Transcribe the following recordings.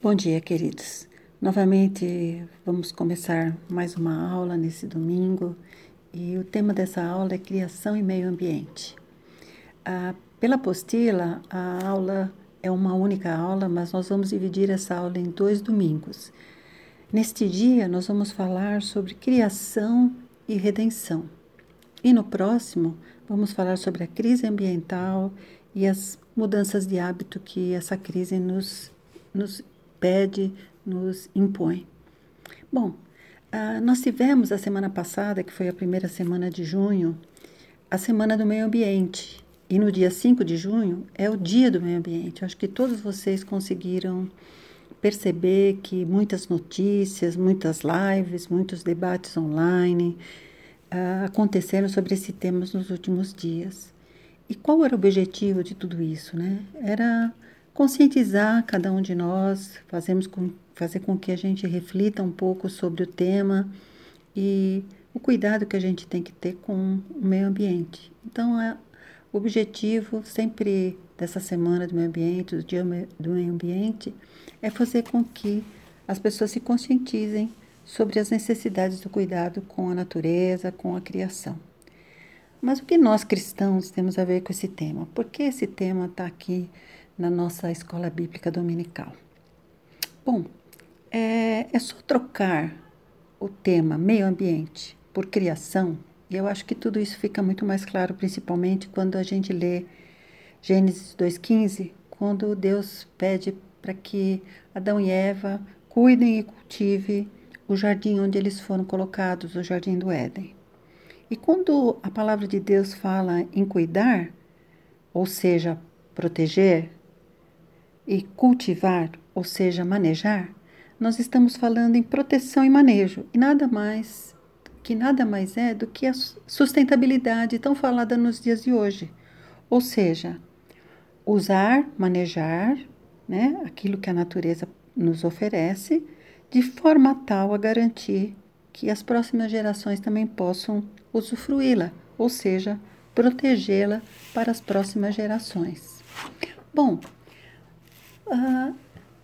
Bom dia, queridos. Novamente vamos começar mais uma aula nesse domingo e o tema dessa aula é criação e meio ambiente. Ah, pela apostila, a aula é uma única aula, mas nós vamos dividir essa aula em dois domingos. Neste dia, nós vamos falar sobre criação e redenção. E no próximo, vamos falar sobre a crise ambiental e as mudanças de hábito que essa crise nos, nos pede, nos impõe. Bom, uh, nós tivemos a semana passada, que foi a primeira semana de junho, a Semana do Meio Ambiente. E no dia 5 de junho é o Dia do Meio Ambiente. Acho que todos vocês conseguiram perceber que muitas notícias, muitas lives, muitos debates online uh, aconteceram sobre esse tema nos últimos dias. E qual era o objetivo de tudo isso? Né? Era conscientizar cada um de nós, fazemos com, fazer com que a gente reflita um pouco sobre o tema e o cuidado que a gente tem que ter com o meio ambiente. Então, é, o objetivo sempre dessa semana do meio ambiente, do dia do meio ambiente, é fazer com que as pessoas se conscientizem sobre as necessidades do cuidado com a natureza, com a criação. Mas o que nós cristãos temos a ver com esse tema? Por que esse tema está aqui na nossa escola bíblica dominical. Bom, é, é só trocar o tema meio ambiente por criação, e eu acho que tudo isso fica muito mais claro, principalmente quando a gente lê Gênesis 2,15, quando Deus pede para que Adão e Eva cuidem e cultivem o jardim onde eles foram colocados, o jardim do Éden. E quando a palavra de Deus fala em cuidar, ou seja, proteger, e cultivar, ou seja, manejar, nós estamos falando em proteção e manejo, e nada mais que nada mais é do que a sustentabilidade tão falada nos dias de hoje. Ou seja, usar, manejar, né, aquilo que a natureza nos oferece, de forma tal a garantir que as próximas gerações também possam usufruí-la, ou seja, protegê-la para as próximas gerações. Bom, Uh,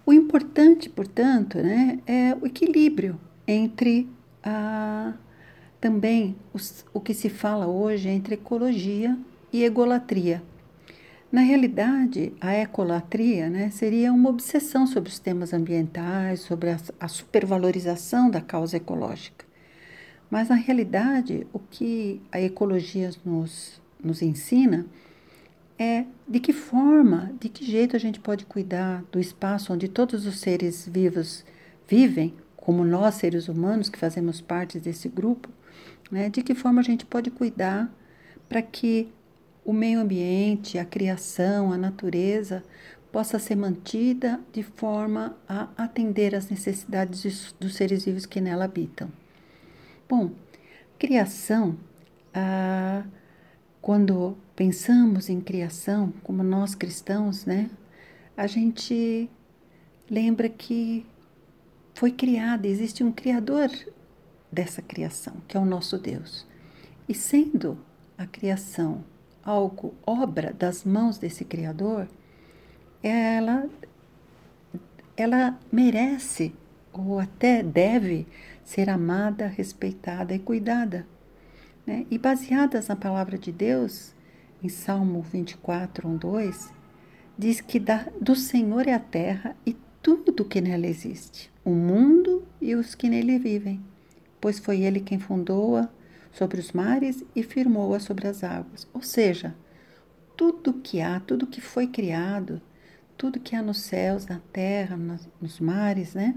o importante, portanto, né, é o equilíbrio entre uh, também os, o que se fala hoje entre ecologia e egolatria. Na realidade, a ecolatria né, seria uma obsessão sobre os temas ambientais, sobre a, a supervalorização da causa ecológica. Mas, na realidade, o que a ecologia nos, nos ensina é de que forma, de que jeito a gente pode cuidar do espaço onde todos os seres vivos vivem, como nós, seres humanos, que fazemos parte desse grupo, né? de que forma a gente pode cuidar para que o meio ambiente, a criação, a natureza possa ser mantida de forma a atender às necessidades dos seres vivos que nela habitam. Bom, criação, ah, quando pensamos em criação, como nós cristãos, né? A gente lembra que foi criada, existe um criador dessa criação, que é o nosso Deus. E sendo a criação algo obra das mãos desse criador, ela ela merece ou até deve ser amada, respeitada e cuidada. Né? E baseadas na palavra de Deus, em Salmo 24, 1, 2, diz que da, do Senhor é a terra e tudo que nela existe, o mundo e os que nele vivem, pois foi ele quem fundou-a sobre os mares e firmou-a sobre as águas. Ou seja, tudo que há, tudo que foi criado, tudo que há nos céus, na terra, nos mares, né?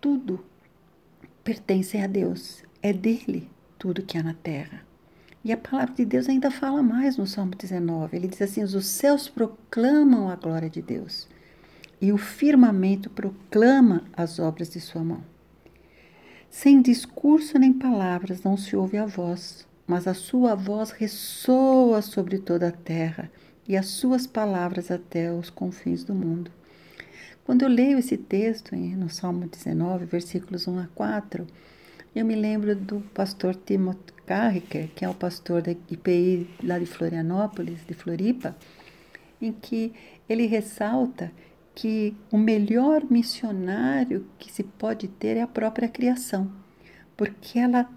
Tudo pertence a Deus. É dele tudo que há na terra. E a palavra de Deus ainda fala mais no Salmo 19. Ele diz assim: os céus proclamam a glória de Deus, e o firmamento proclama as obras de sua mão. Sem discurso nem palavras não se ouve a voz, mas a sua voz ressoa sobre toda a terra e as suas palavras até os confins do mundo. Quando eu leio esse texto no Salmo 19, versículos 1 a 4, eu me lembro do pastor Timothy Carricker, que é o pastor da IPI lá de Florianópolis, de Floripa, em que ele ressalta que o melhor missionário que se pode ter é a própria criação, porque ela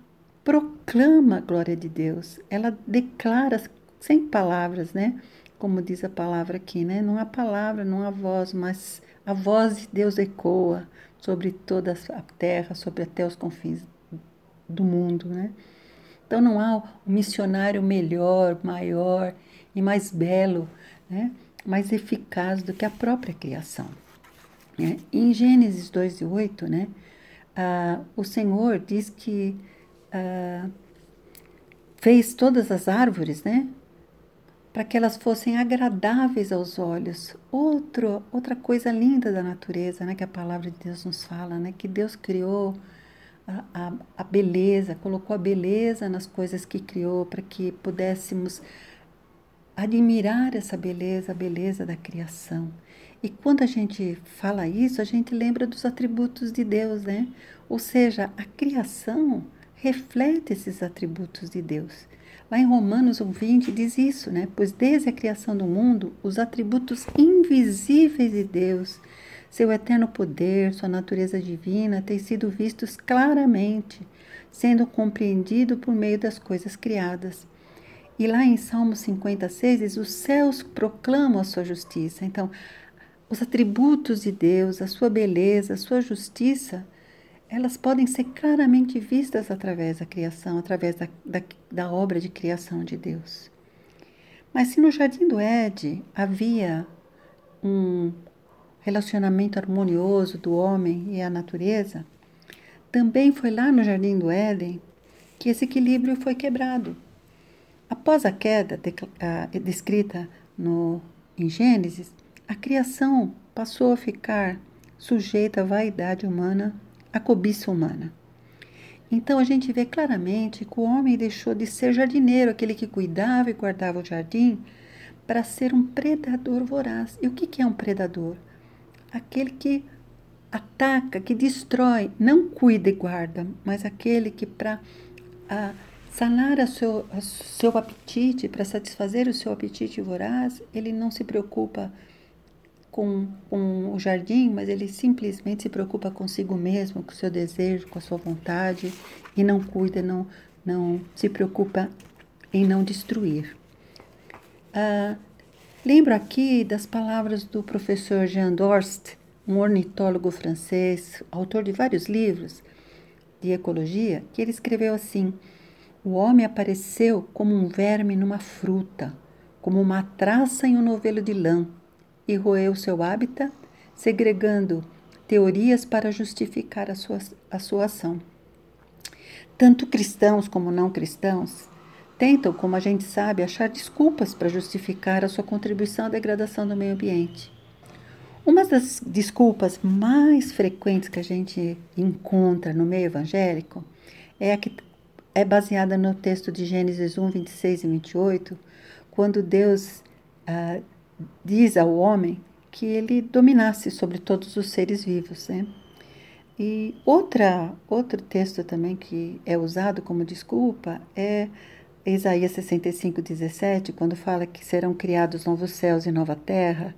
proclama a glória de Deus, ela declara sem palavras, né? Como diz a palavra aqui, né? Não há palavra, não há voz, mas a voz de Deus ecoa sobre toda a terra, sobre até os confins do mundo, né? Então não há um missionário melhor, maior e mais belo, né? mais eficaz do que a própria criação. Né? Em Gênesis 2 e 8, né? Ah, o Senhor diz que ah, fez todas as árvores, né? Para que elas fossem agradáveis aos olhos. Outro, outra coisa linda da natureza, né? Que a palavra de Deus nos fala, né? Que Deus criou a, a, beleza, colocou a beleza nas coisas que criou para que pudéssemos admirar essa beleza, a beleza da criação. E quando a gente fala isso, a gente lembra dos atributos de Deus, né? Ou seja, a criação reflete esses atributos de Deus. Lá em Romanos 1:20 diz isso, né? Pois desde a criação do mundo, os atributos invisíveis de Deus, seu eterno poder, sua natureza divina, têm sido vistos claramente, sendo compreendido por meio das coisas criadas. E lá em Salmo 56 diz: os céus proclamam a sua justiça. Então, os atributos de Deus, a sua beleza, a sua justiça, elas podem ser claramente vistas através da criação, através da, da, da obra de criação de Deus. Mas se no Jardim do Éden havia um relacionamento harmonioso do homem e a natureza, também foi lá no Jardim do Éden que esse equilíbrio foi quebrado. Após a queda descrita no, em Gênesis, a criação passou a ficar sujeita à vaidade humana, à cobiça humana. Então a gente vê claramente que o homem deixou de ser jardineiro, aquele que cuidava e guardava o jardim, para ser um predador voraz. E o que é um predador? Aquele que ataca, que destrói, não cuida e guarda, mas aquele que para sanar a seu, seu apetite, para satisfazer o seu apetite voraz, ele não se preocupa com, com o jardim, mas ele simplesmente se preocupa consigo mesmo, com o seu desejo, com a sua vontade e não cuida, não, não se preocupa em não destruir. Ah, Lembro aqui das palavras do professor Jean Dorst, um ornitólogo francês, autor de vários livros de ecologia, que ele escreveu assim: O homem apareceu como um verme numa fruta, como uma traça em um novelo de lã, e roeu seu hábitat, segregando teorias para justificar a sua, a sua ação. Tanto cristãos como não cristãos tentam, como a gente sabe, achar desculpas para justificar a sua contribuição à degradação do meio ambiente. Uma das desculpas mais frequentes que a gente encontra no meio evangélico é a que é baseada no texto de Gênesis 1, 26 e 28, quando Deus ah, diz ao homem que ele dominasse sobre todos os seres vivos. Né? E outra, outro texto também que é usado como desculpa é Isaías 65, 17, quando fala que serão criados novos céus e nova terra,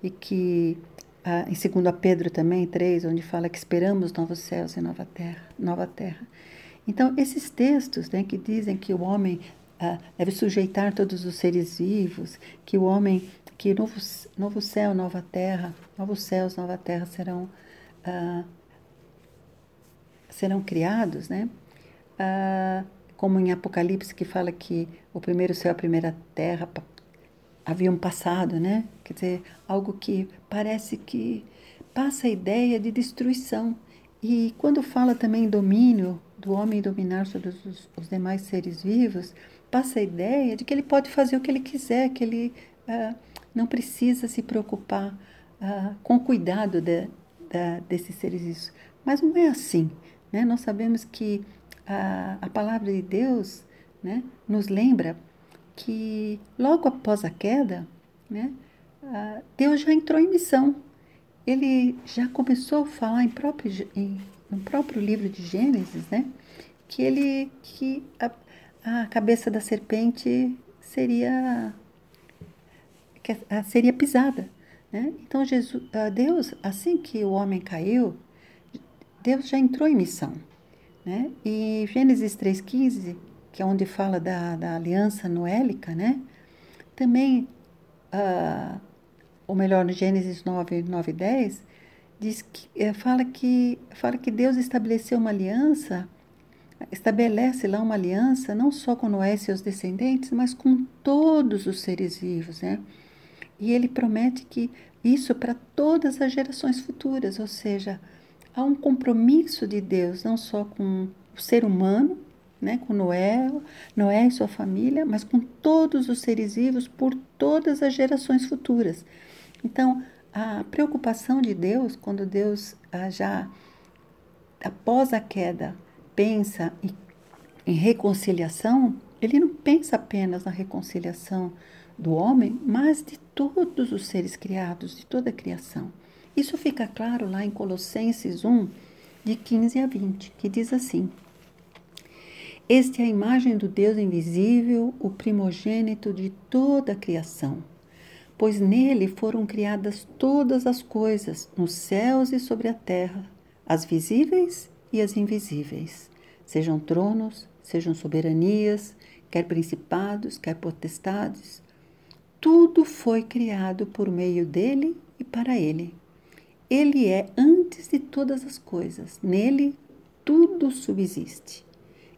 e que ah, em 2 Pedro também 3, onde fala que esperamos novos céus e nova terra, nova terra. Então, esses textos né, que dizem que o homem ah, deve sujeitar todos os seres vivos, que o homem, que novo, novo céu, nova terra, novos céus, nova terra serão, ah, serão criados, né? Como em Apocalipse que fala que o primeiro céu a primeira terra haviam passado, né? Quer dizer, algo que parece que passa a ideia de destruição. E quando fala também domínio, do homem dominar sobre os, os demais seres vivos, passa a ideia de que ele pode fazer o que ele quiser, que ele uh, não precisa se preocupar uh, com o cuidado de, de, desses seres vivos. Mas não é assim. Né? Nós sabemos que a, a palavra de Deus né, nos lembra que logo após a queda, né, Deus já entrou em missão. Ele já começou a falar em próprio, em, no próprio livro de Gênesis, né, que ele que a, a cabeça da serpente seria seria pisada, Né? Então, Jesus, ah, Deus, assim que o homem caiu, Deus já entrou em missão. Né? E Gênesis 3,15, que é onde fala da, da aliança noélica, né? também, uh, ou melhor, no Gênesis 9, 9 e 10, diz que, é, fala, que, fala que Deus estabeleceu uma aliança, estabelece lá uma aliança não só com Noé e seus descendentes, mas com todos os seres vivos. Né? E ele promete que isso para todas as gerações futuras, ou seja, há um compromisso de Deus não só com o ser humano, né, com Noé, Noé e sua família, mas com todos os seres vivos por todas as gerações futuras. Então, a preocupação de Deus, quando Deus ah, já após a queda pensa em, em reconciliação, ele não pensa apenas na reconciliação do homem, mas de todos os seres criados, de toda a criação. Isso fica claro lá em Colossenses 1, de 15 a 20, que diz assim: Este é a imagem do Deus invisível, o primogênito de toda a criação, pois nele foram criadas todas as coisas, nos céus e sobre a terra, as visíveis e as invisíveis, sejam tronos, sejam soberanias, quer principados, quer potestades, tudo foi criado por meio dele e para ele. Ele é antes de todas as coisas. Nele tudo subsiste.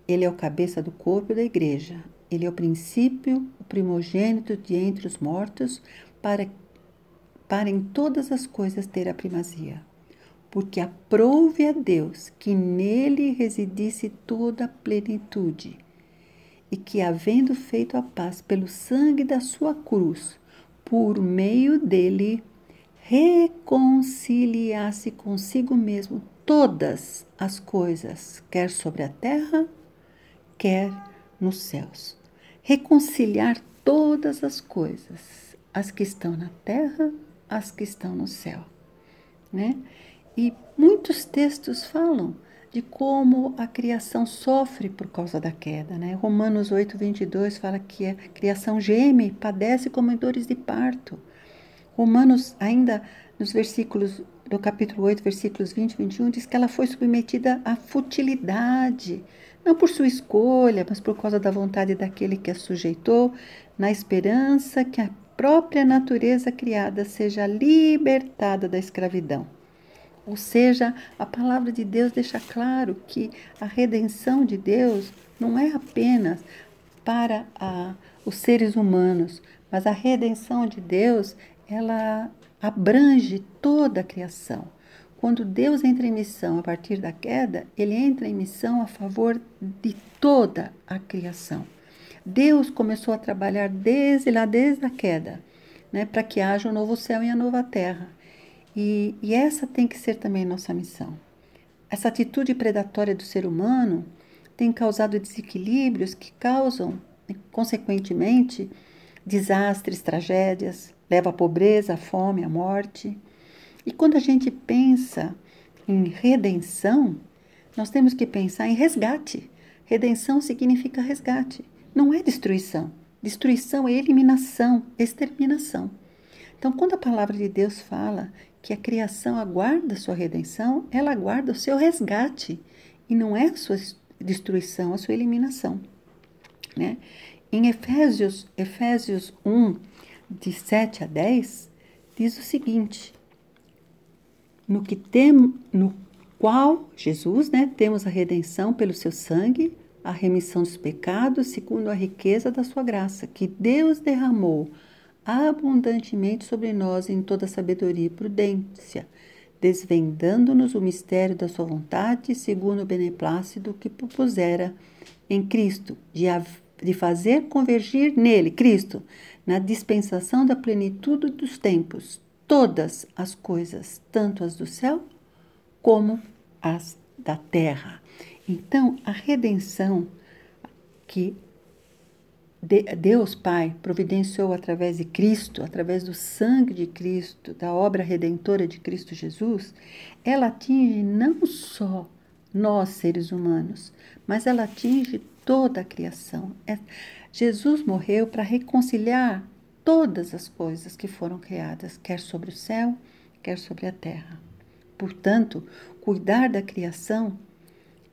Ele é o cabeça do corpo da igreja. Ele é o princípio, o primogênito de entre os mortos, para, para em todas as coisas ter a primazia. Porque aprouve a Deus que nele residisse toda a plenitude e que, havendo feito a paz pelo sangue da sua cruz, por meio dele, reconciliasse consigo mesmo todas as coisas, quer sobre a terra, quer nos céus. Reconciliar todas as coisas, as que estão na terra, as que estão no céu, né? E muitos textos falam de como a criação sofre por causa da queda. Né? Romanos 8, 22 fala que a criação geme, padece como dores de parto. Romanos, ainda nos versículos do capítulo 8, versículos 20 e 21, diz que ela foi submetida à futilidade, não por sua escolha, mas por causa da vontade daquele que a sujeitou, na esperança que a própria natureza criada seja libertada da escravidão. Ou seja, a palavra de Deus deixa claro que a redenção de Deus não é apenas para a, os seres humanos, mas a redenção de Deus ela abrange toda a criação. Quando Deus entra em missão a partir da queda, ele entra em missão a favor de toda a criação. Deus começou a trabalhar desde lá, desde a queda, né, para que haja um novo céu e a nova terra. E, e essa tem que ser também nossa missão. Essa atitude predatória do ser humano tem causado desequilíbrios que causam, consequentemente, desastres, tragédias, leva à pobreza, à fome, à morte. E quando a gente pensa em redenção, nós temos que pensar em resgate. Redenção significa resgate, não é destruição. Destruição é eliminação, exterminação. Então, quando a palavra de Deus fala que a criação aguarda sua redenção, ela aguarda o seu resgate e não é a sua destruição, a sua eliminação. Né? Em Efésios, Efésios 1, de 7 a 10, diz o seguinte: no que tem, no qual Jesus, né, temos a redenção pelo seu sangue, a remissão dos pecados, segundo a riqueza da sua graça, que Deus derramou abundantemente sobre nós em toda sabedoria e prudência, desvendando-nos o mistério da sua vontade, segundo o beneplácito que propusera em Cristo, de, de fazer convergir nele, Cristo, na dispensação da plenitude dos tempos, todas as coisas, tanto as do céu como as da terra. Então, a redenção que Deus Pai providenciou através de Cristo, através do sangue de Cristo, da obra redentora de Cristo Jesus, ela atinge não só nós, seres humanos, mas ela atinge toda a criação. É, Jesus morreu para reconciliar todas as coisas que foram criadas, quer sobre o céu, quer sobre a terra. Portanto, cuidar da criação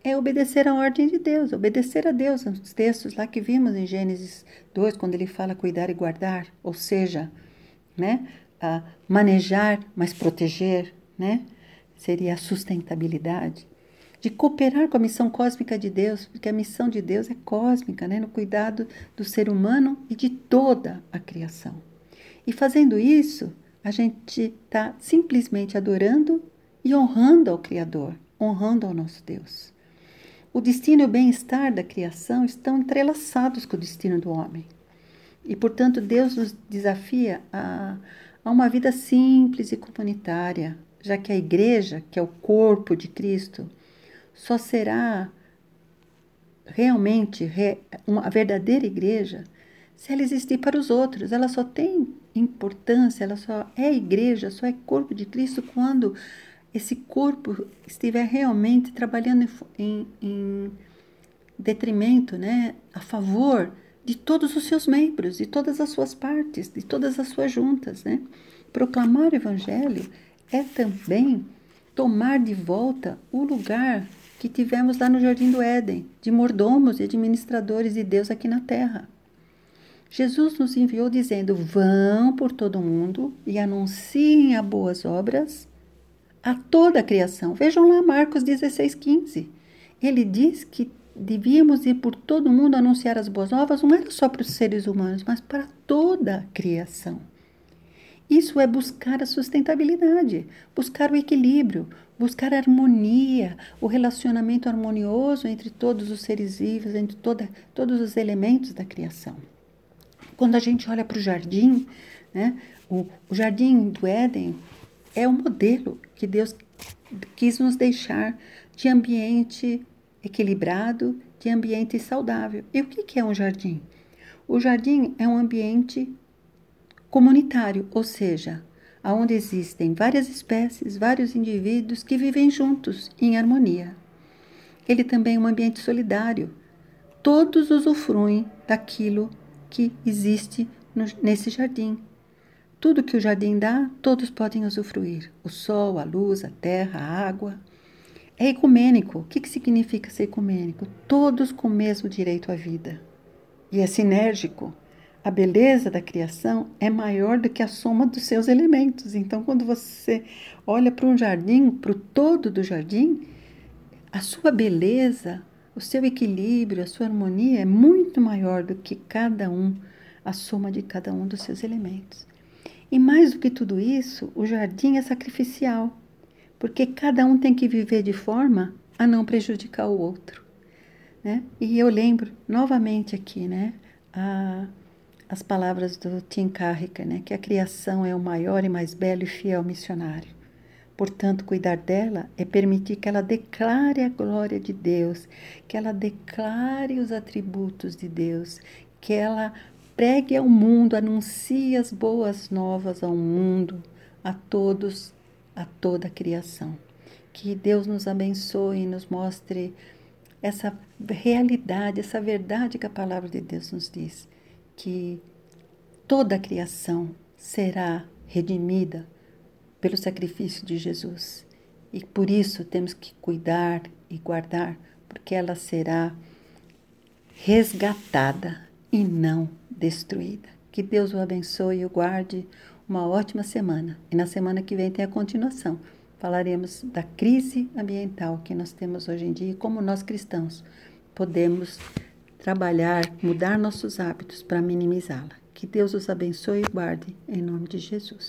é obedecer à ordem de Deus, obedecer a Deus, nos textos lá que vimos em Gênesis 2, quando ele fala cuidar e guardar, ou seja, né, manejar, mas proteger, né, seria a sustentabilidade, de cooperar com a missão cósmica de Deus, porque a missão de Deus é cósmica, né, no cuidado do ser humano e de toda a criação. E fazendo isso, a gente está simplesmente adorando e honrando ao Criador, honrando ao nosso Deus. O destino e o bem-estar da criação estão entrelaçados com o destino do homem. E, portanto, Deus nos desafia a, a uma vida simples e comunitária, já que a igreja, que é o corpo de Cristo, só será realmente uma verdadeira igreja se ela existir para os outros. Ela só tem importância, ela só é igreja, só é corpo de Cristo quando esse corpo estiver realmente trabalhando em, em detrimento, né, a favor de todos os seus membros, de todas as suas partes, de todas as suas juntas, né? Proclamar o evangelho é também tomar de volta o lugar que tivemos lá no Jardim do Éden, de mordomos e administradores de Deus aqui na terra. Jesus nos enviou dizendo: Vão por todo o mundo e anunciem as boas obras a toda a criação. Vejam lá Marcos 16, 15. Ele diz que devíamos ir por todo mundo anunciar as boas novas, não era só para os seres humanos, mas para toda a criação. Isso é buscar a sustentabilidade, buscar o equilíbrio, buscar harmonia, o relacionamento harmonioso entre todos os seres vivos, entre toda, todos os elementos da criação. Quando a gente olha para o jardim, né, o, o jardim do Éden é o modelo que Deus quis nos deixar de ambiente equilibrado, de ambiente saudável. E o que é um jardim? O jardim é um ambiente comunitário, ou seja, onde existem várias espécies, vários indivíduos que vivem juntos em harmonia. Ele também é um ambiente solidário. Todos usufruem daquilo que existe no, nesse jardim. Tudo que o jardim dá, todos podem usufruir: o sol, a luz, a terra, a água. É ecumênico. O que, que significa ser ecumênico? Todos com o mesmo direito à vida. E é sinérgico. A beleza da criação é maior do que a soma dos seus elementos. Então, quando você olha para um jardim, para o todo do jardim, a sua beleza, o seu equilíbrio, a sua harmonia é muito maior do que cada um, a soma de cada um dos seus elementos. E mais do que tudo isso, o jardim é sacrificial, porque cada um tem que viver de forma a não prejudicar o outro. Né? E eu lembro novamente aqui, né, a, as palavras do Tim Carricker, né, que a criação é o maior e mais belo e fiel missionário. Portanto, cuidar dela é permitir que ela declare a glória de Deus, que ela declare os atributos de Deus, que ela Pregue ao mundo, anuncie as boas novas ao mundo, a todos, a toda a criação. Que Deus nos abençoe e nos mostre essa realidade, essa verdade que a palavra de Deus nos diz, que toda a criação será redimida pelo sacrifício de Jesus. E por isso temos que cuidar e guardar, porque ela será resgatada e não destruída. Que Deus o abençoe e o guarde. Uma ótima semana. E na semana que vem tem a continuação. Falaremos da crise ambiental que nós temos hoje em dia e como nós cristãos podemos trabalhar, mudar nossos hábitos para minimizá-la. Que Deus os abençoe e guarde em nome de Jesus.